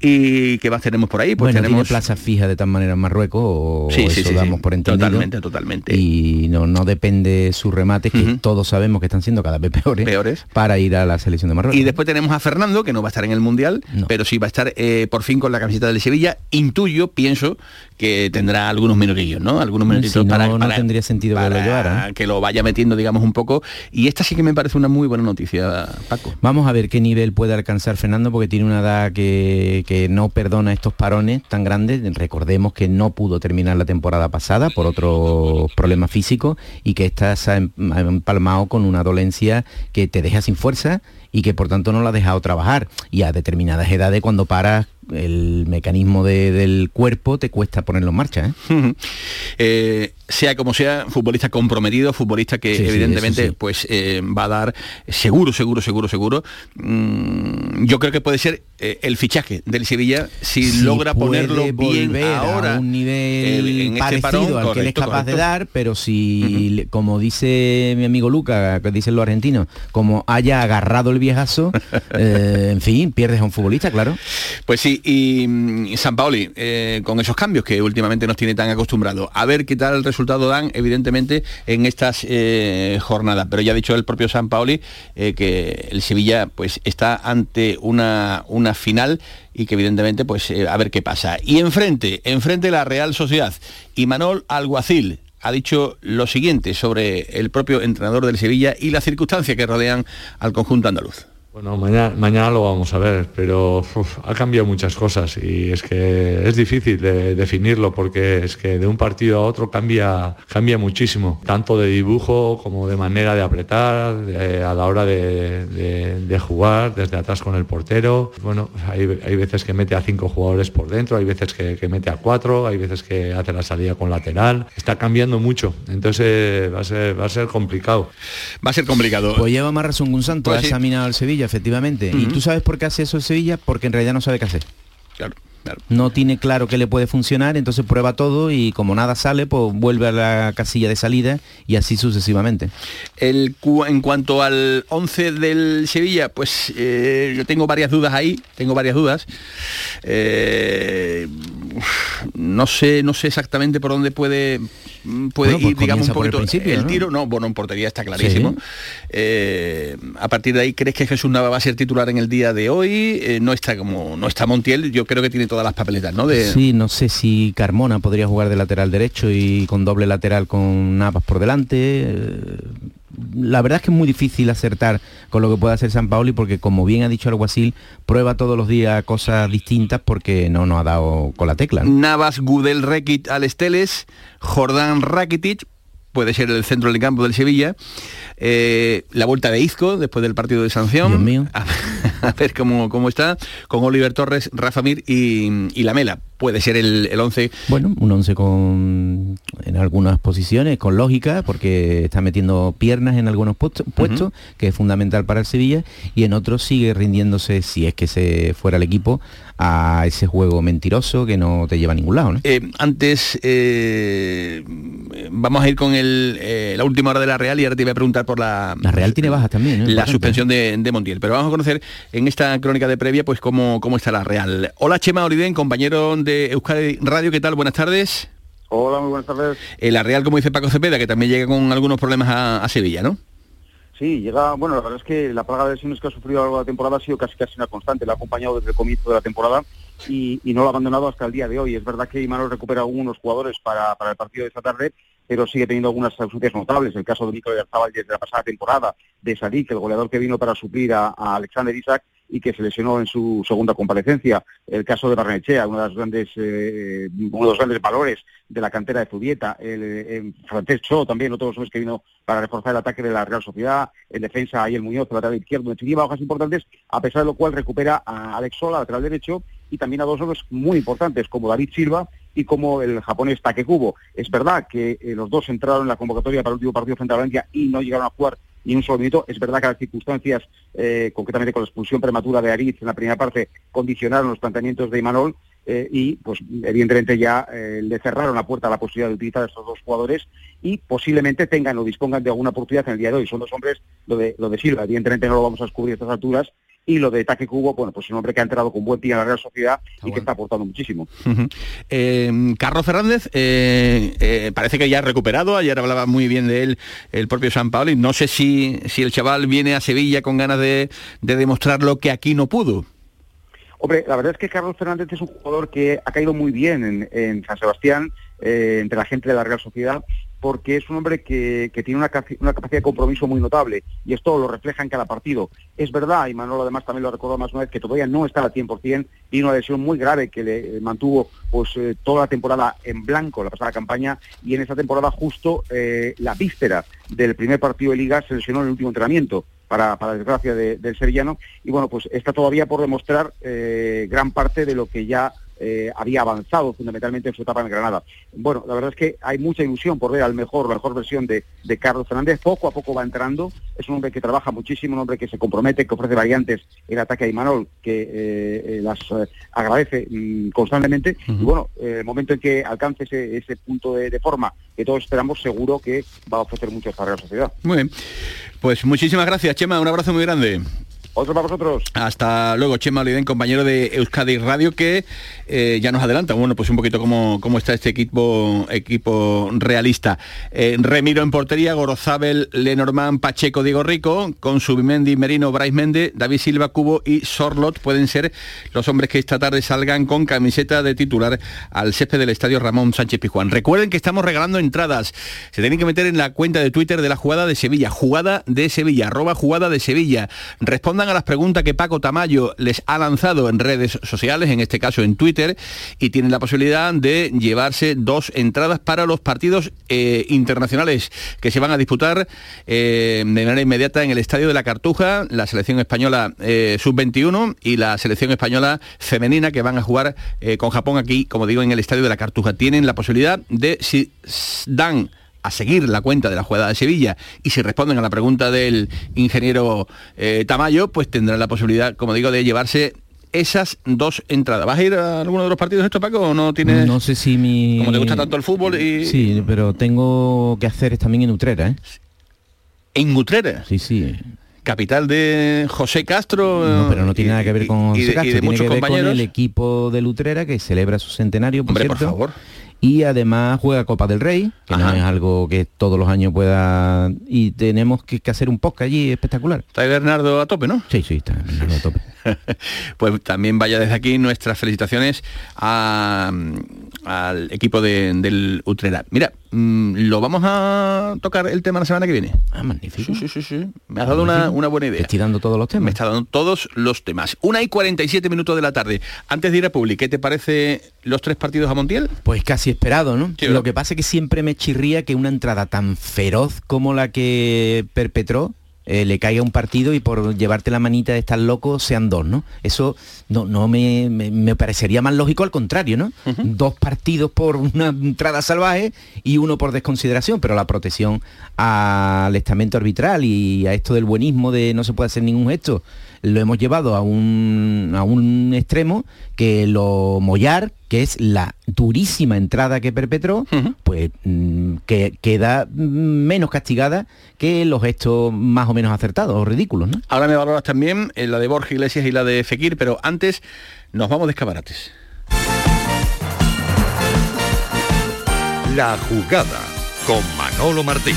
¿Y qué más tenemos por ahí? Pues bueno, tenemos plaza fija de tal manera en Marruecos, o sí, eso damos por entendido. Totalmente, totalmente. Y no, no depende su remate, que todos sabemos que están siendo cada vez peores, peores, para ir a la selección de Marruecos. Y después tenemos a Fernando, que no va a estar en el Mundial, pero sí va a estar eh, por fin con la camiseta del Sevilla. Intuyo, pienso, que tendrá algunos minutillos, ¿no? Algunos minutitos para, no, para, tendría sentido que lo llevara. Que lo vaya metiendo, digamos, un poco. Y esta sí que me parece una muy buena noticia, Paco. Vamos a ver qué nivel puede alcanzar Fernando, porque tiene una edad que, que no perdona estos parones tan grandes. Recordemos que no pudo terminar la temporada pasada por otros problemas físicos y que está se ha empalmado con una dolencia que te deja sin fuerza y que por tanto no la ha dejado trabajar. Y a determinadas edades cuando paras el mecanismo del cuerpo te cuesta ponerlo en marcha. ¿eh? Eh, sea como sea, futbolista comprometido, futbolista que evidentemente pues eh, va a dar seguro, seguro, seguro, seguro. Mm, yo creo que puede ser el fichaje del Sevilla si, logra ponerlo bien ahora a un nivel en este parecido al que él es capaz de dar, pero si, como dice mi amigo Luca, que dicen los argentinos, como haya agarrado el viejazo, en fin, pierdes a un futbolista, claro. Pues sí, y, San Paoli, eh, con esos cambios que últimamente nos tiene tan acostumbrados. A ver qué tal el resultado dan, evidentemente, en estas eh, jornadas. Pero ya ha dicho el propio San Paoli eh, que el Sevilla pues, está ante una, una final y que evidentemente, pues, a ver qué pasa. Y enfrente, enfrente la Real Sociedad y Manol Alguacil, ha dicho lo siguiente sobre el propio entrenador del Sevilla y las circunstancias que rodean al conjunto andaluz. Bueno, mañana, mañana lo vamos a ver, pero ha cambiado muchas cosas y es que es difícil de definirlo porque es que de un partido a otro cambia, cambia muchísimo, tanto de dibujo como de manera de apretar, a la hora de, jugar, desde atrás con el portero. Bueno, hay, veces que mete a cinco jugadores por dentro, hay veces que, mete a cuatro, hay veces que hace la salida con lateral. Está cambiando mucho, entonces va a ser, va a ser complicado. Va a ser complicado. Pues lleva más razón un santo, ha examinado al Sevilla efectivamente. ¿Y tú sabes por qué hace eso el Sevilla? Porque en realidad no sabe qué hacer. Claro. No tiene claro qué le puede funcionar, entonces prueba todo y como nada sale, pues vuelve a la casilla de salida y así sucesivamente. El, en cuanto al 11 del Sevilla, pues eh, yo tengo varias dudas ahí, tengo varias dudas. Eh, no sé, no sé exactamente por dónde puede puede ir, pues digamos, un poquito el, tiro. No, bueno, en portería está clarísimo. Eh, a partir de ahí, ¿crees que Jesús Nava va a ser titular en el día de hoy? Eh, no está como no está Montiel, yo creo que tiene todas las papeletas, ¿no? De... Sí, no sé si Carmona podría jugar de lateral derecho y con doble lateral con Navas por delante. Eh, la verdad es que es muy difícil acertar con lo que puede hacer San Paoli porque como bien ha dicho Alguacil, prueba todos los días cosas distintas porque no nos ha dado con la tecla. Navas, Gudel, Rekit, Alesteles, Jordán Rakitic, puede ser el centro del campo del Sevilla. Eh, la vuelta de Izco después del partido de sanción. mío. A, ver cómo, cómo está. Con Oliver Torres, Rafa Mir y, y Lamela. Puede ser el, el 11. Bueno, un 11 con en algunas posiciones, con lógica, porque está metiendo piernas en algunos puestos, que es fundamental para el Sevilla, y en otros sigue rindiéndose, si es que se fuera el equipo, a ese juego mentiroso que no te lleva a ningún lado. Eh, antes, eh, vamos a ir con el, eh, la última hora de la Real y ahora te iba a preguntar por la... La Real tiene bajas también. La suspensión de, de, Montiel. Pero vamos a conocer en esta crónica de previa pues cómo, cómo está la Real. Hola Chema Oliden, compañero de Euskadi Radio, ¿qué tal? Buenas tardes. Hola, muy buenas tardes. la Real, como dice Paco Cepeda, que también llega con algunos problemas a Sevilla, ¿no? Sí, llega, bueno, la verdad es que la plaga de lesiones que ha sufrido a lo largo de la temporada ha sido casi casi una constante, la ha acompañado desde el comienzo de la temporada y, no lo ha abandonado hasta el día de hoy. Es verdad que Imanol recupera algunos jugadores para, el partido de esta tarde, pero sigue teniendo algunas ausencias notables. El caso de Nicolás Arzabal desde la pasada temporada, de Sadik, el goleador que vino para suplir a, Alexander Isaac y que se lesionó en su segunda comparecencia. El caso de Barnechea, uno de los grandes, eh, uno de los grandes valores de la cantera de Zubieta. El, el francés Cho también, otro de los hombres que vino para reforzar el ataque de la Real Sociedad. En defensa, ahí el Muñoz, lateral izquierdo. En definitiva, bajas importantes, a pesar de lo cual recupera a Alex Sola, lateral derecho, y también a dos hombres muy importantes, como David Silva y como el japonés Takekubo. Es verdad que eh, los dos entraron en la convocatoria para el último partido frente a Valencia y no llegaron a jugar ni un solo minuto. Es verdad que las circunstancias, eh, concretamente con la expulsión prematura de Ariz en la primera parte, condicionaron los planteamientos de Imanol eh, y, pues, evidentemente ya le cerraron la puerta a la posibilidad de utilizar a estos dos jugadores y posiblemente tengan o dispongan de alguna oportunidad en el día de hoy. Son dos hombres, lo de, de Silva, evidentemente no lo vamos a descubrir a estas alturas, y lo de Taque Cubo, bueno, pues un hombre que ha entrado con buen pie a la Real Sociedad y que está aportando muchísimo. Eh, Carlos Fernández eh, eh, parece que ya ha recuperado, ayer hablaba muy bien de él el propio San Paolo, no sé si, si el chaval viene a Sevilla con ganas de, demostrar lo que aquí no pudo. Hombre, la verdad es que Carlos Fernández es un jugador que ha caído muy bien en, San Sebastián, entre la gente de la Real Sociedad porque es un hombre que, tiene una, una, capacidad de compromiso muy notable y esto lo refleja en cada partido. Es verdad, y Manolo además también lo recordó más una vez, que todavía no está al 100%, y una lesión muy grave que le mantuvo pues eh, toda la temporada en blanco, la pasada campaña, y en esa temporada justo eh, la víspera del primer partido de liga se lesionó en el último entrenamiento. Para, para desgracia del sevillano y bueno pues está todavía por demostrar eh, gran parte de lo que ya eh, había avanzado fundamentalmente en su etapa en Granada. Bueno, la verdad es que hay mucha ilusión por ver al mejor, la mejor versión de, Carlos Fernández. Poco a poco va entrando. Es un hombre que trabaja muchísimo, un hombre que se compromete, que ofrece variantes en ataque a Imanol, que eh, eh, las agradece mm, constantemente. Y bueno, el momento en que alcance ese, punto de, forma que todos esperamos, seguro que va a ofrecer mucho para la sociedad. Muy bien. Pues muchísimas gracias, Chema. Un abrazo muy grande. Otro para vosotros. Hasta luego, Chema Oliden, compañero de Euskadi Radio, que eh, ya nos adelanta, bueno, pues un poquito cómo, cómo está este equipo, equipo realista. Eh, Remiro en portería, Gorozabel, Lenormand, Pacheco, Diego Rico, con Subimendi, Merino, Bryce Mende, David Silva, Cubo y Sorlot pueden ser los hombres que esta tarde salgan con camiseta de titular al césped del estadio Ramón Sánchez Pijuán. Recuerden que estamos regalando entradas. Se tienen que meter en la cuenta de Twitter de la jugada de Sevilla, jugada de Sevilla, arroba jugada de Sevilla. Respondan a las preguntas que Paco Tamayo les ha lanzado en redes sociales, en este caso en Twitter, y tienen la posibilidad de llevarse dos entradas para los partidos eh, internacionales que se van a disputar eh, de manera inmediata en el Estadio de la Cartuja, la selección española eh, sub-21 y la selección española femenina que van a jugar con Japón aquí, como digo, en el Estadio de la Cartuja. Tienen la posibilidad de, si dan a seguir la cuenta de la jugada de Sevilla y si responden a la pregunta del ingeniero eh, Tamayo, pues tendrán la posibilidad, como digo, de llevarse esas dos entradas. ¿Vas a ir a alguno de los partidos esto, Paco, o no tienes...? No sé si mi... Como te gusta tanto el fútbol y... Sí, pero tengo que hacer también en Utrera, ¿eh? ¿En Utrera? Sí, sí capital de José Castro. No, pero no tiene nada que ver con José Castro, tiene que ver con el equipo de Utrera que celebra su centenario, por Hombre, por favor y además juega Copa del Rey, que no es algo que todos los años pueda... Y tenemos que, hacer un podcast allí espectacular. Está Bernardo a tope, ¿no? Sí, sí, está Bernardo a tope. pues también vaya desde aquí nuestras felicitaciones al equipo del Utrera. Mira, lo vamos a tocar el tema la semana que viene. Ah, magnífico. Sí, sí, sí, Me has dado una, buena idea. estoy dando todos los temas. Me está dando todos los temas. Una y 47 minutos de la tarde. Antes de ir a Publi, ¿qué te parece los tres partidos a Montiel? Pues casi esperado, ¿no? lo que pasa es que siempre me chirría que una entrada tan feroz como la que perpetró eh, le caiga un partido y por llevarte la manita de estar loco sean dos, ¿no? Eso no, no me, me, parecería más lógico al contrario, ¿no? Dos partidos por una entrada salvaje y uno por desconsideración, pero la protección al estamento arbitral y a esto del buenismo de no se puede hacer ningún gesto lo hemos llevado a un, a un extremo que lo Mollar, que es la durísima entrada que perpetró, pues mm, que queda menos castigada que los gestos más o menos acertados o ridículos. ¿no? Ahora me valoras también en la de Borja Iglesias y la de Fekir, pero antes nos vamos de escaparates. La jugada con Manolo Martín.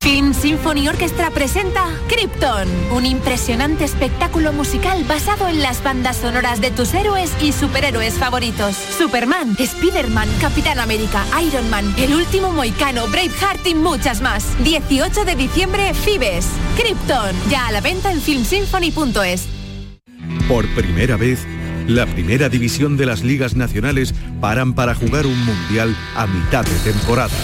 Film Symphony Orchestra presenta Krypton, un impresionante espectáculo musical basado en las bandas sonoras de tus héroes y superhéroes favoritos. Superman, Spider-Man, Capitán América, Iron Man, El Último Moicano, Braveheart y muchas más. 18 de diciembre, Fibes. Krypton, ya a la venta en filmsymphony.es. Por primera vez, la primera división de las ligas nacionales paran para jugar un mundial a mitad de temporada.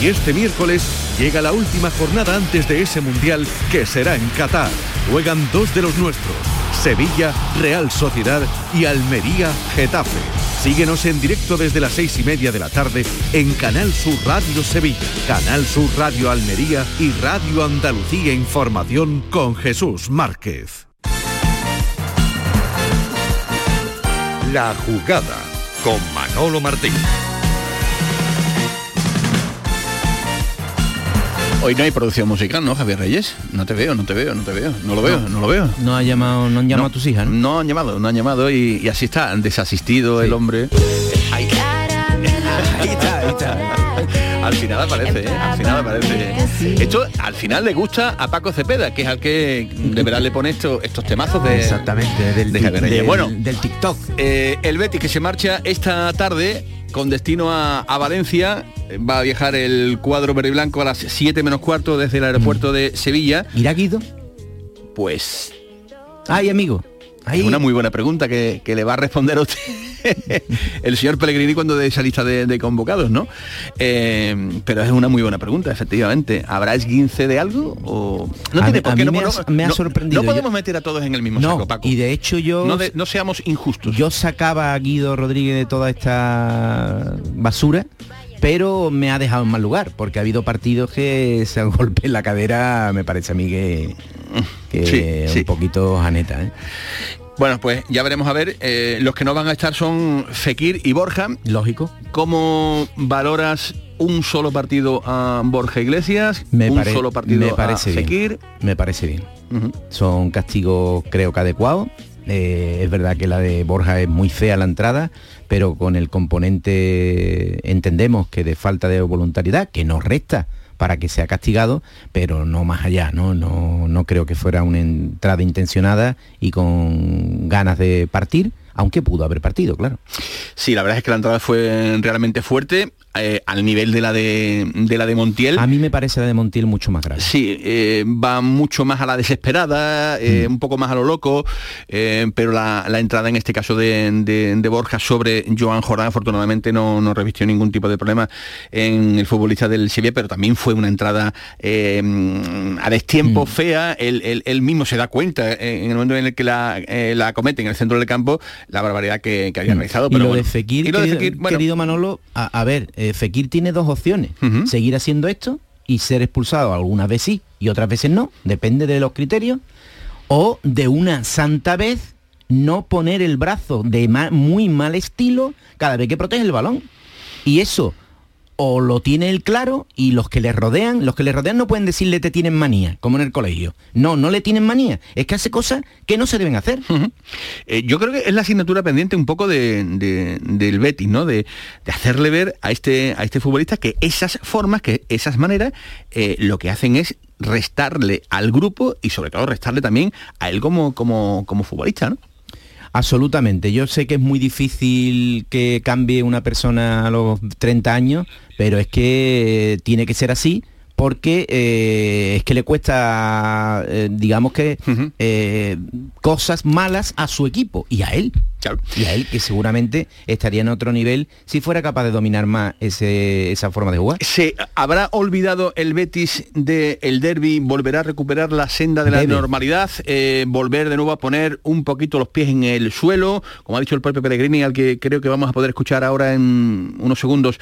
Y este miércoles llega la última jornada antes de ese mundial que será en Qatar. Juegan dos de los nuestros, Sevilla, Real Sociedad y Almería, Getafe. Síguenos en directo desde las seis y media de la tarde en Canal Sur Radio Sevilla, Canal Sur Radio Almería y Radio Andalucía Información con Jesús Márquez. La jugada con Manolo Martín. Hoy no hay producción musical, ¿no, Javier Reyes? No te veo, no te veo, no te veo, no lo veo, no, lo veo. No ha llamado, no han llamado a tus hijas, ¿no? No han llamado, no han llamado y, y así está, desasistido el hombre. Ahí. Ahí está, ahí está. Al final aparece, ¿eh? al final aparece. Esto al final le gusta a Paco Cepeda, que es al que de verdad le pone esto, estos temazos de Exactamente, del, de Javier Reyes. del- Bueno, del TikTok. eh, el Betis que se marcha esta tarde con destino a, a Valencia. Va a viajar el cuadro verde y blanco a las 7 menos cuarto desde el aeropuerto de Sevilla. ¿Irá Guido? Pues Ay, amigo. Ahí. es una muy buena pregunta que, que le va a responder a usted el señor Pellegrini cuando de esa lista de, de convocados, ¿no? Eh, pero es una muy buena pregunta, efectivamente. ¿Habrá esguince de algo? O... No tiene por qué, no, me no- ha- me ha no- sorprendido. No Yo- podemos meter a todos en el mismo No, saco, Paco. y de hecho yo No, de- no seamos injustos. yo sacaba a Guido Rodríguez de toda esta basura pero me ha dejado en mal lugar porque ha habido partidos que se han golpe en la cadera me parece a mí que, que Sí, es sí. un poquito janeta ¿eh? Bueno, pues ya veremos a ver. eh, los que no van a estar son Fekir y Borja. Lógico. ¿Cómo valoras un solo partido a Borja Iglesias? me, un solo partido me parece a bien Fekir. me parece bien son castigos creo que adecuados. Eh, es verdad que la de Borja es muy fea la entrada, pero con el componente entendemos que de falta de voluntariedad, que nos resta para que sea castigado, pero no más allá, ¿no? No, no creo que fuera una entrada intencionada y con ganas de partir, aunque pudo haber partido, claro. Sí, la verdad es que la entrada fue realmente fuerte, eh, al nivel de la de, de la de Montiel. A mí me parece la de Montiel mucho más grave. Sí, eh, va mucho más a la desesperada, eh, un poco más a lo loco, pero la, la entrada en este caso de, de- de Borja sobre Joan Jordán afortunadamente no, no revistió ningún tipo de problema en el futbolista del Sevilla, pero también fue una entrada a destiempo fea, él, él- él mismo se da cuenta en el momento en el que la, la comete en el centro del campo, la barbaridad que, que había realizado. Y Pero lo bueno. de Fekir, Y lo de querido, Fekir, bueno, querido Manolo, a, a ver, eh, Fekir tiene dos opciones. Seguir haciendo esto y ser expulsado algunas veces sí y otras veces no, depende de los criterios. O de una santa vez no poner el brazo de ma- muy mal estilo cada vez que protege el balón. Y eso o lo tiene él claro y los que le rodean, los que le rodean no pueden decirle te tienen manía, como en el colegio. No, no le tienen manía. Es que hace cosas que no se deben hacer. Eh, yo creo que es la asignatura pendiente un poco de, de- del Betis, ¿no? De, de hacerle ver a este, a este futbolista que esas formas, que esas maneras, eh, lo que hacen es restarle al grupo y sobre todo restarle también a él como, como, como futbolista, ¿no? Absolutamente. Yo sé que es muy difícil que cambie una persona a los 30 años, pero es que tiene que ser así porque eh, es que le cuesta, eh, digamos que, eh, cosas malas a su equipo y a él. Y a él, que seguramente estaría en otro nivel si fuera capaz de dominar más ese- esa forma de jugar. ¿Se habrá olvidado el Betis del derby? ¿Volverá a recuperar la senda de la Debe. normalidad? ¿Volver de nuevo a poner un poquito los pies en el suelo? Como ha dicho el propio Pellegrini, al que creo que vamos a poder escuchar ahora en unos segundos,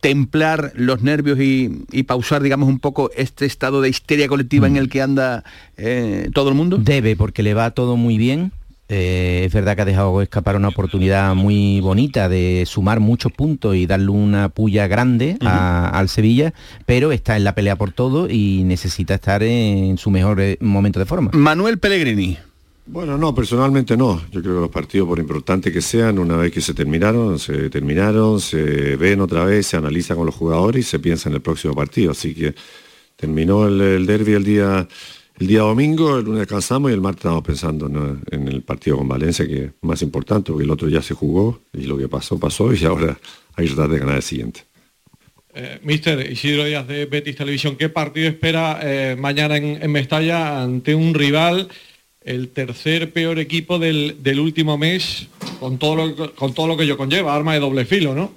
templar los nervios y, y pausar, digamos, un poco este estado de histeria colectiva en el que anda eh, todo el mundo? Debe, porque le va todo muy bien. Eh, es verdad que ha dejado escapar una oportunidad muy bonita de sumar muchos puntos y darle una puya grande a- al Sevilla, pero está en la pelea por todo y necesita estar en su mejor eh, momento de forma. Manuel Pellegrini. Bueno, no, personalmente no. Yo creo que los partidos, por importantes que sean, una vez que se terminaron, se terminaron, se ven otra vez, se analiza con los jugadores y se piensa en el próximo partido. Así que Terminó el, el derby el día el día domingo, el lunes descansamos y el martes estamos pensando en el partido con Valencia, que es más importante, porque el otro ya se jugó y lo que pasó, pasó y ahora hay que tratar de ganar el siguiente. Eh, Mister Isidro Díaz de Betis Televisión, ¿qué partido espera eh, mañana en, Mestalla ante un rival, el tercer peor equipo del, último mes, con todo, lo, con todo lo que yo conlleva, arma de doble filo, ¿no?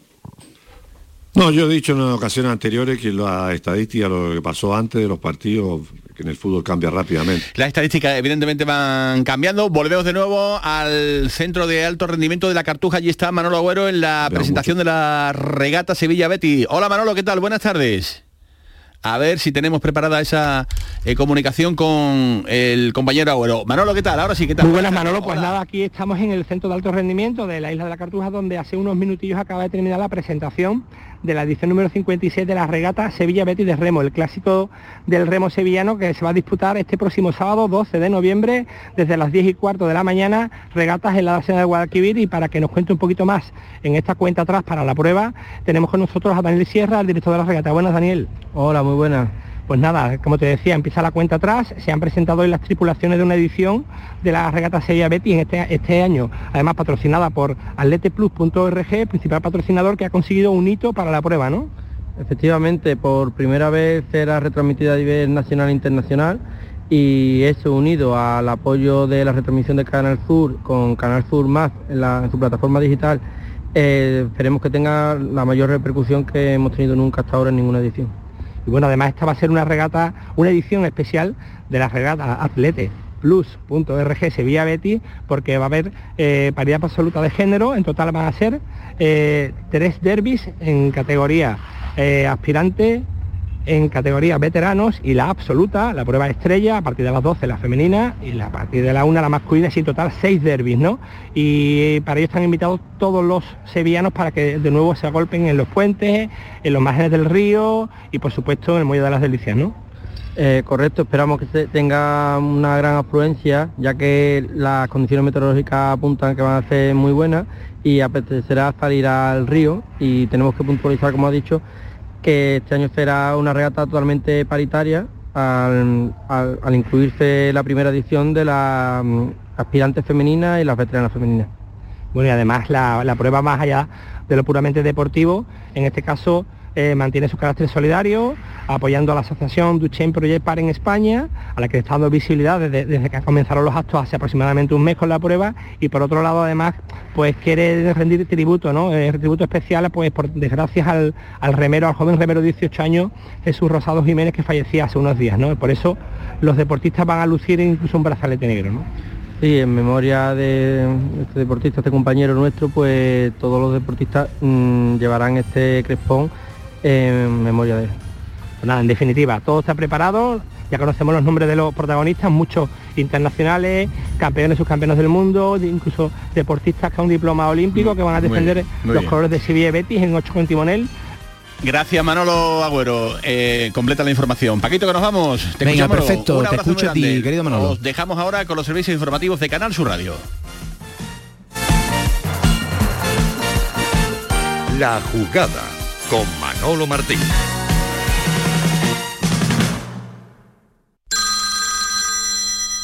No, yo he dicho en ocasiones anteriores que la estadística, lo que pasó antes de los partidos, que en el fútbol cambia rápidamente. Las estadísticas evidentemente van cambiando. Volvemos de nuevo al centro de alto rendimiento de la Cartuja. Allí está Manolo Agüero en la presentación de la regata Sevilla Betty. Hola Manolo, ¿qué tal? Buenas tardes. A ver si tenemos preparada esa eh, comunicación con el compañero Agüero. Manolo, ¿qué tal? Ahora sí, ¿qué tal? Muy buenas, Manolo. Pues nada, aquí estamos en el centro de alto rendimiento de la isla de la Cartuja, donde hace unos minutillos acaba de terminar la presentación de la edición número 56 de la regata Sevilla Betis de Remo, el clásico del remo sevillano que se va a disputar este próximo sábado 12 de noviembre desde las 10 y cuarto de la mañana, regatas en la Dacia de Guadalquivir y para que nos cuente un poquito más en esta cuenta atrás para la prueba, tenemos con nosotros a Daniel Sierra, el director de la regata. Buenas, Daniel. Hola, muy buenas. Pues nada, como te decía, empieza la cuenta atrás, se han presentado hoy las tripulaciones de una edición de la regata Sevilla Betty en este, este año, además patrocinada por atleteplus.org, principal patrocinador que ha conseguido un hito para la prueba, ¿no? Efectivamente, por primera vez será retransmitida a nivel nacional e internacional y eso unido al apoyo de la retransmisión de Canal Sur con Canal Sur Más en, su plataforma digital, eh, esperemos que tenga la mayor repercusión que hemos tenido nunca hasta ahora en ninguna edición. Y bueno, además esta va a ser una regata, una edición especial de la regata Atlete plus.org Sevilla Betty porque va a haber eh, paridad absoluta de género, en total van a ser eh, tres derbis en categoría eh, aspirante, en categoría veteranos y la absoluta, la prueba estrella, a partir de las 12 la femenina y a partir de la 1 la masculina, y en total seis derbis, ¿no? Y para ello están invitados todos los sevillanos para que de nuevo se agolpen en los puentes, en los márgenes del río y por supuesto en el Muelle de las Delicias, ¿no? Eh, correcto, esperamos que se tenga una gran afluencia, ya que las condiciones meteorológicas apuntan que van a ser muy buenas y apetecerá salir al río y tenemos que puntualizar, como ha dicho, que este año será una regata totalmente paritaria al, incluirse la primera edición de las mm, aspirantes femeninas y las veteranas femeninas. Bueno, y además la, la prueba más allá de lo puramente deportivo, en este caso eh, mantiene su carácter solidario, apoyando a la asociación Duchenne Project Par en España, a la que está dando visibilidad desde, que comenzaron los actos hace aproximadamente un mes con la prueba, y por otro lado además pues quiere rendir tributo, ¿no? Eh, tributo especial pues por desgracias al, remero, al joven remero de 18 años, Jesús Rosado Jiménez, que fallecía hace unos días, ¿no? Por eso los deportistas van a lucir incluso un brazalete negro, ¿no? Sí, en memoria de este deportista, este compañero nuestro, pues todos los deportistas mm, llevarán este crespón en memoria de él. Pues nada, en definitiva, todo está preparado, ya conocemos los nombres de los protagonistas, muchos internacionales, campeones, subcampeones del mundo, incluso deportistas con un diploma olímpico que van a defender los colores de Sevilla Betis en 8 con timonel. Gracias Manolo Agüero, eh, completa la información. Paquito, que nos vamos. Te Venga, perfecto, te escucho a ti, querido Manolo. Os dejamos ahora con los servicios informativos de Canal Sur Radio. La jugada con Manolo Martín.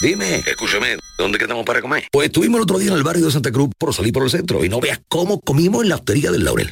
Dime, escúchame, ¿dónde quedamos para comer? Pues estuvimos el otro día en el barrio de Santa Cruz por salir por el centro y no veas cómo comimos en la hostería del Laurel.